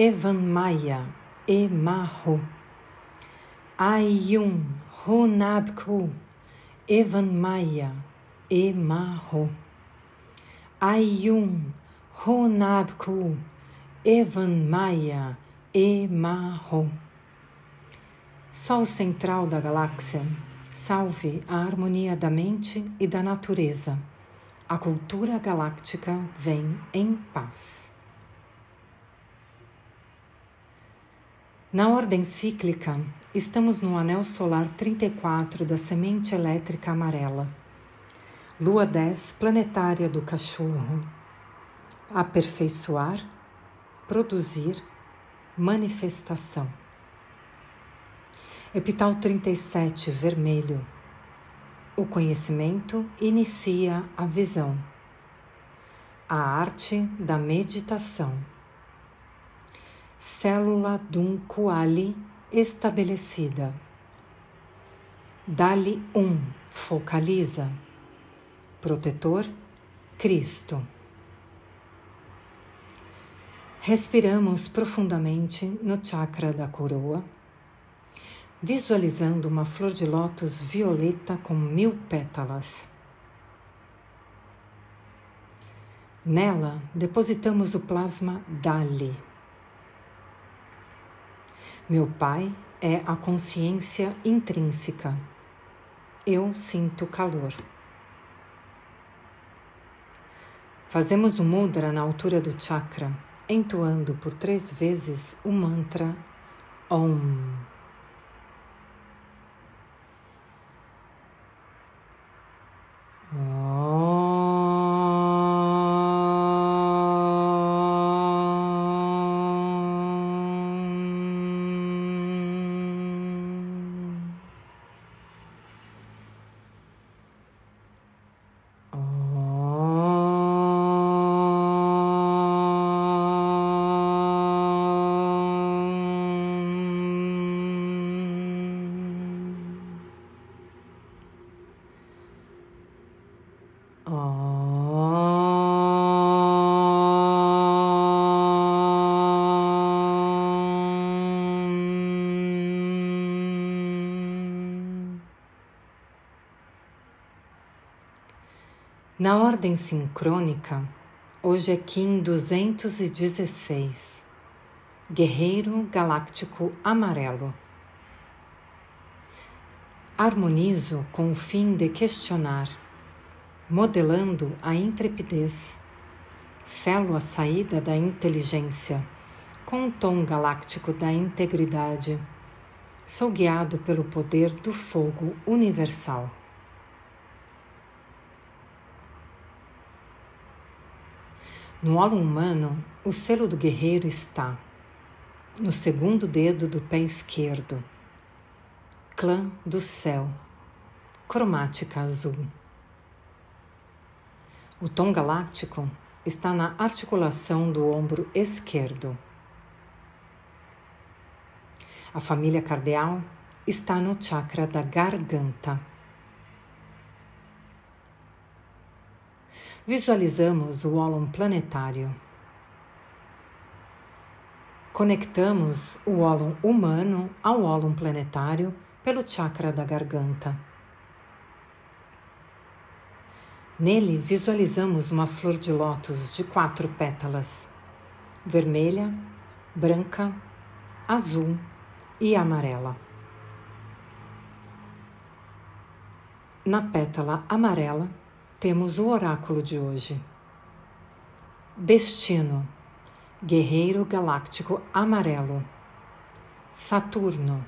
Evan Maia, Emaho, Ayun, Honabku, Evan Maia, Emaho, Ayun, Honabku, Evan Maia, Emaho. Sol central da galáxia, salve a harmonia da mente e da natureza. A cultura galáctica vem em paz. Na ordem cíclica, estamos no anel solar 34 da semente elétrica amarela. Lua 10 planetária do cachorro. Aperfeiçoar, produzir, manifestação. Epital 37 vermelho. O conhecimento inicia a visão. A arte da meditação célula dum quali estabelecida. Dali um, focaliza. Protetor, Cristo. Respiramos profundamente no chakra da coroa, visualizando uma flor de lótus violeta com mil pétalas. Nela depositamos o plasma Dali meu Pai é a consciência intrínseca. Eu sinto calor. Fazemos o mudra na altura do chakra, entoando por três vezes o mantra Om. Na ordem sincrônica, hoje é Kim 216, Guerreiro Galáctico Amarelo. Harmonizo com o fim de questionar, modelando a intrepidez, selo a saída da inteligência, com o tom galáctico da integridade. Sou guiado pelo poder do fogo universal. No olo humano, o selo do guerreiro está no segundo dedo do pé esquerdo. Clã do céu, cromática azul. O tom galáctico está na articulação do ombro esquerdo. A família cardeal está no chakra da garganta. Visualizamos o ólon planetário. Conectamos o ólon humano ao ólon planetário pelo chakra da garganta. Nele visualizamos uma flor de lótus de quatro pétalas: vermelha, branca, azul e amarela. Na pétala amarela temos o oráculo de hoje. Destino, Guerreiro Galáctico Amarelo, Saturno,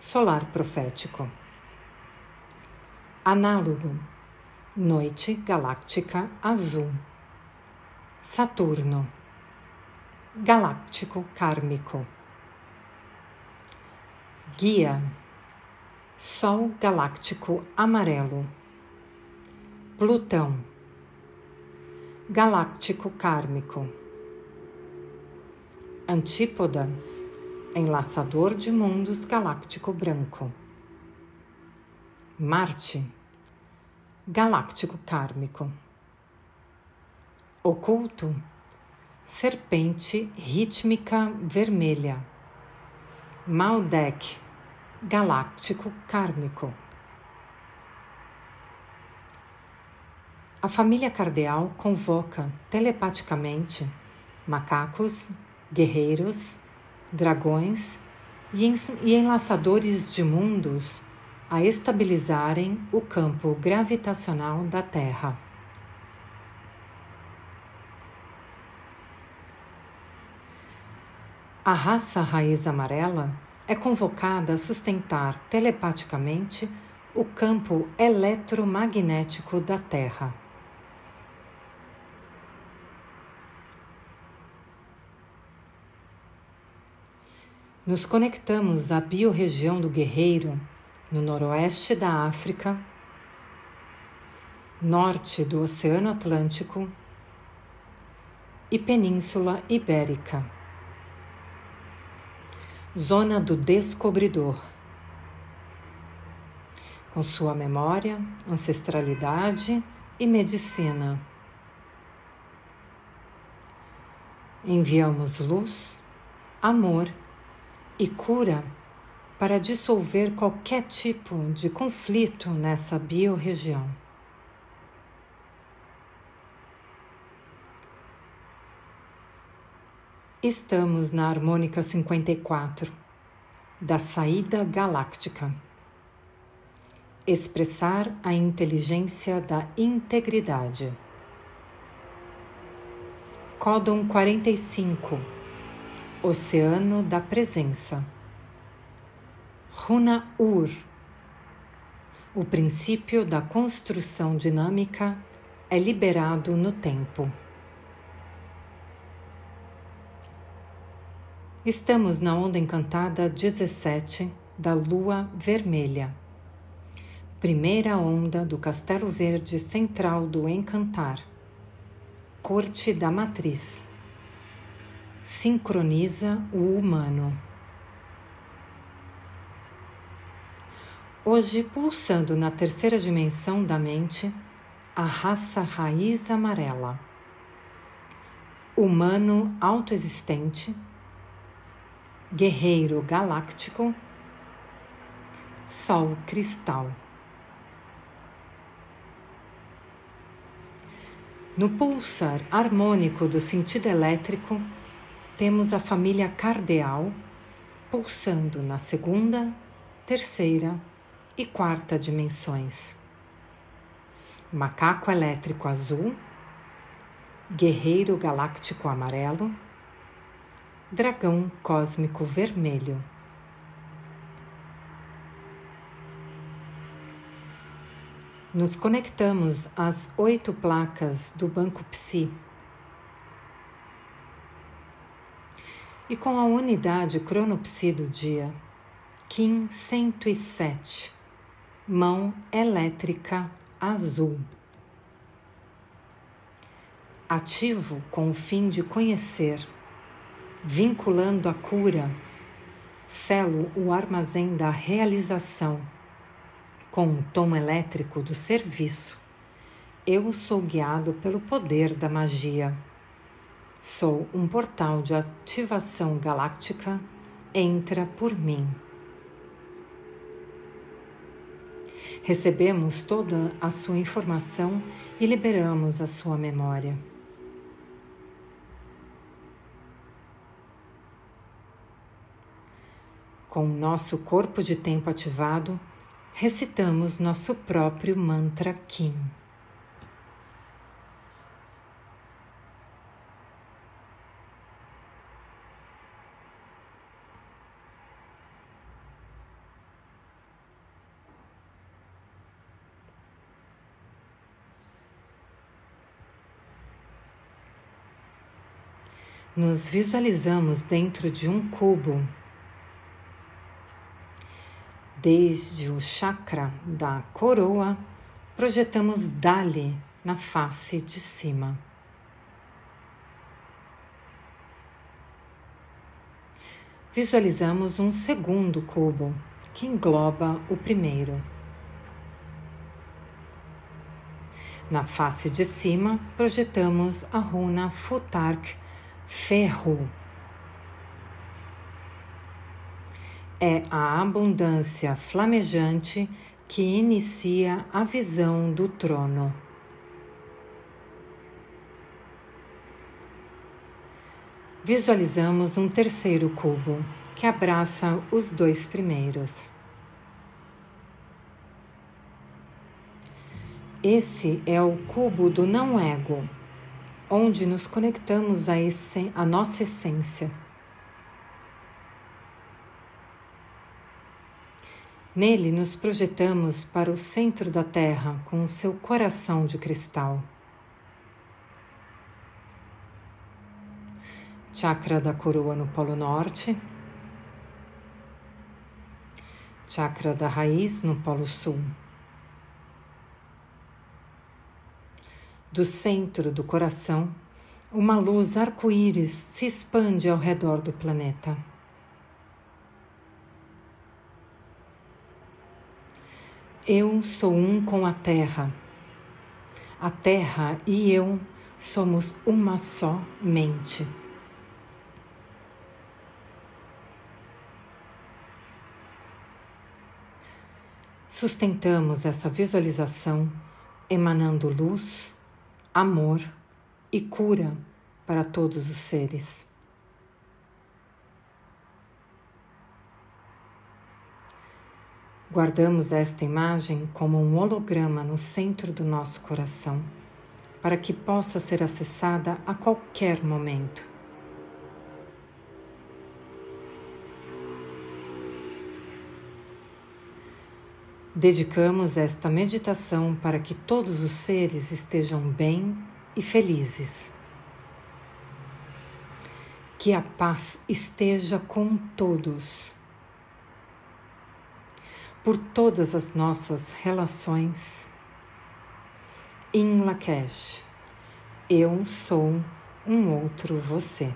Solar Profético. Análogo, Noite Galáctica Azul, Saturno, Galáctico Kármico. Guia, Sol Galáctico Amarelo. Plutão, Galáctico Kármico. Antípoda, Enlaçador de Mundos Galáctico Branco. Marte, Galáctico Kármico. Oculto, Serpente Rítmica Vermelha. Maldek, Galáctico Kármico. A família cardeal convoca telepaticamente macacos, guerreiros, dragões e enlaçadores de mundos a estabilizarem o campo gravitacional da Terra. A raça raiz amarela é convocada a sustentar telepaticamente o campo eletromagnético da Terra. Nos conectamos à biorregião do Guerreiro, no noroeste da África, norte do Oceano Atlântico e Península Ibérica. Zona do Descobridor. Com sua memória, ancestralidade e medicina. Enviamos luz, amor e cura para dissolver qualquer tipo de conflito nessa biorregião. Estamos na harmônica 54 da saída galáctica. Expressar a inteligência da integridade. Códon 45 Oceano da Presença. Runa Ur. O princípio da construção dinâmica é liberado no tempo. Estamos na onda encantada 17 da Lua Vermelha, primeira onda do Castelo Verde Central do Encantar, Corte da Matriz sincroniza o humano. Hoje, pulsando na terceira dimensão da mente, a raça raiz amarela, humano autoexistente, guerreiro galáctico, sol cristal. No pulsar harmônico do sentido elétrico, temos a família cardeal pulsando na segunda, terceira e quarta dimensões. Macaco elétrico azul, guerreiro galáctico amarelo, dragão cósmico vermelho. Nos conectamos às oito placas do Banco Psi e com a unidade cronopsi do dia, Kim 107, mão elétrica azul. Ativo com o fim de conhecer, vinculando a cura, selo o armazém da realização com o tom elétrico do serviço. Eu sou guiado pelo poder da magia. Sou um portal de ativação galáctica. Entra por mim. Recebemos toda a sua informação e liberamos a sua memória. Com nosso corpo de tempo ativado, recitamos nosso próprio mantra Kim. Nos visualizamos dentro de um cubo Desde o chakra da coroa, projetamos Dali na face de cima. Visualizamos um segundo cubo que engloba o primeiro. Na face de cima, projetamos a runa Futark Ferro é a abundância flamejante que inicia a visão do trono. Visualizamos um terceiro cubo que abraça os dois primeiros. Esse é o cubo do não-ego, onde nos conectamos à, nossa essência Nele nos projetamos para o centro da Terra com o seu coração de cristal. Chakra da coroa no Polo Norte. Chakra da raiz no Polo Sul. Do centro do coração, uma luz arco-íris se expande ao redor do planeta. Eu sou um com a terra. A terra e eu somos uma só mente. Sustentamos essa visualização emanando luz, amor e cura para todos os seres. Guardamos esta imagem como um holograma no centro do nosso coração, para que possa ser acessada a qualquer momento. Dedicamos esta meditação para que todos os seres estejam bem e felizes. Que a paz esteja com todos por todas as nossas relações. Em Lakesh, eu sou um outro você.